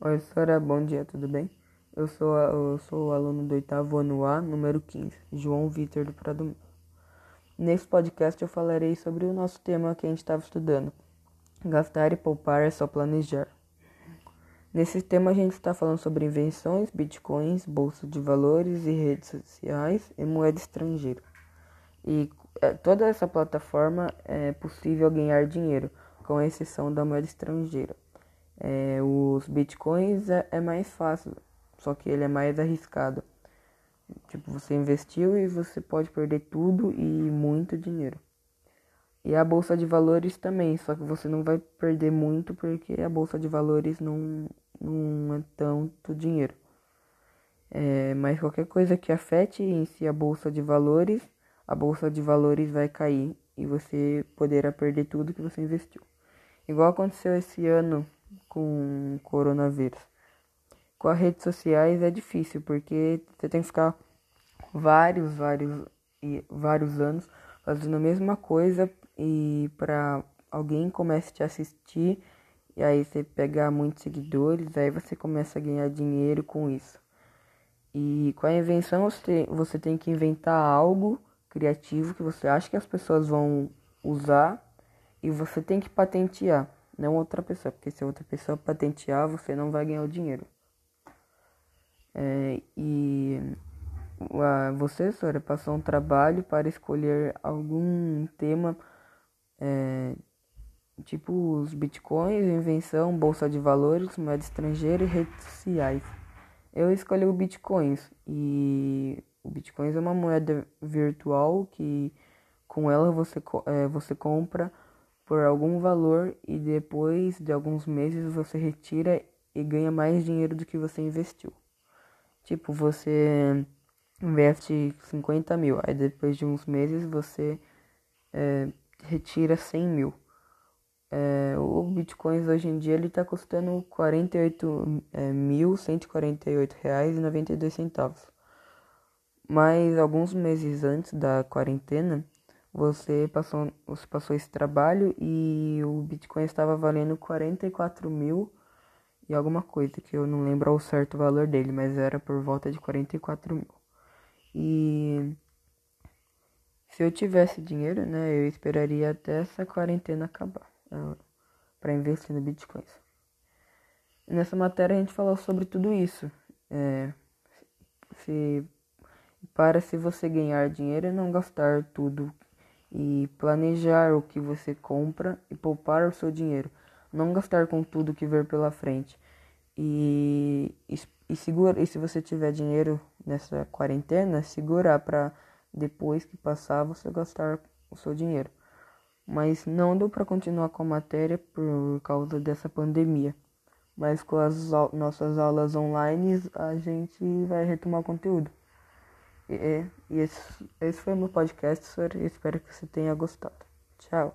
Oi, senhora, bom dia, tudo bem? Eu sou, eu sou o aluno do oitavo ano A, número 15, João Vitor do Prado. Nesse podcast eu falarei sobre o nosso tema que a gente estava estudando. Gastar e poupar é só planejar. Nesse tema a gente está falando sobre invenções, bitcoins, bolsa de valores e redes sociais e moeda estrangeira. E é, toda essa plataforma é possível ganhar dinheiro, com exceção da moeda estrangeira. É, os bitcoins é, é mais fácil, só que ele é mais arriscado. Tipo, você investiu e você pode perder tudo e muito dinheiro. E a bolsa de valores também, só que você não vai perder muito porque a bolsa de valores não, não é tanto dinheiro. É, mas qualquer coisa que afete em si a bolsa de valores, a bolsa de valores vai cair e você poderá perder tudo que você investiu. Igual aconteceu esse ano com coronavírus. Com as redes sociais é difícil, porque você tem que ficar vários, vários e vários anos fazendo a mesma coisa e para alguém comece a te assistir e aí você pegar muitos seguidores, aí você começa a ganhar dinheiro com isso. E com a invenção você tem que inventar algo criativo que você acha que as pessoas vão usar e você tem que patentear, não outra pessoa, porque se outra pessoa patentear, você não vai ganhar o dinheiro. É, e a, você, senhora, passou um trabalho para escolher algum tema, é, tipo os bitcoins, invenção, bolsa de valores, moeda estrangeira e redes sociais. Eu escolhi o bitcoins e o bitcoins é uma moeda virtual que com ela você, é, você compra por algum valor e depois de alguns meses você retira e ganha mais dinheiro do que você investiu. Tipo, você investe 50 mil, aí depois de uns meses você é, retira 100 mil. É, o Bitcoin hoje em dia ele está custando 48.148 reais e 92 centavos. Mas alguns meses antes da quarentena, você passou, você passou esse trabalho e o Bitcoin estava valendo 44 mil e alguma coisa, que eu não lembro ao certo o valor dele, mas era por volta de 44 mil. E se eu tivesse dinheiro, né, eu esperaria até essa quarentena acabar para investir no Bitcoins. nessa matéria a gente falou sobre tudo isso. É, se para se você ganhar dinheiro e não gastar tudo e planejar o que você compra e poupar o seu dinheiro, não gastar com tudo que vir pela frente. E, e, e segura, e se você tiver dinheiro nessa quarentena, segurar para depois que passar você gastar o seu dinheiro. Mas não deu para continuar com a matéria por causa dessa pandemia. Mas com as nossas aulas online a gente vai retomar o conteúdo. E, e esse, esse foi o meu podcast, senhor. Espero que você tenha gostado. Tchau.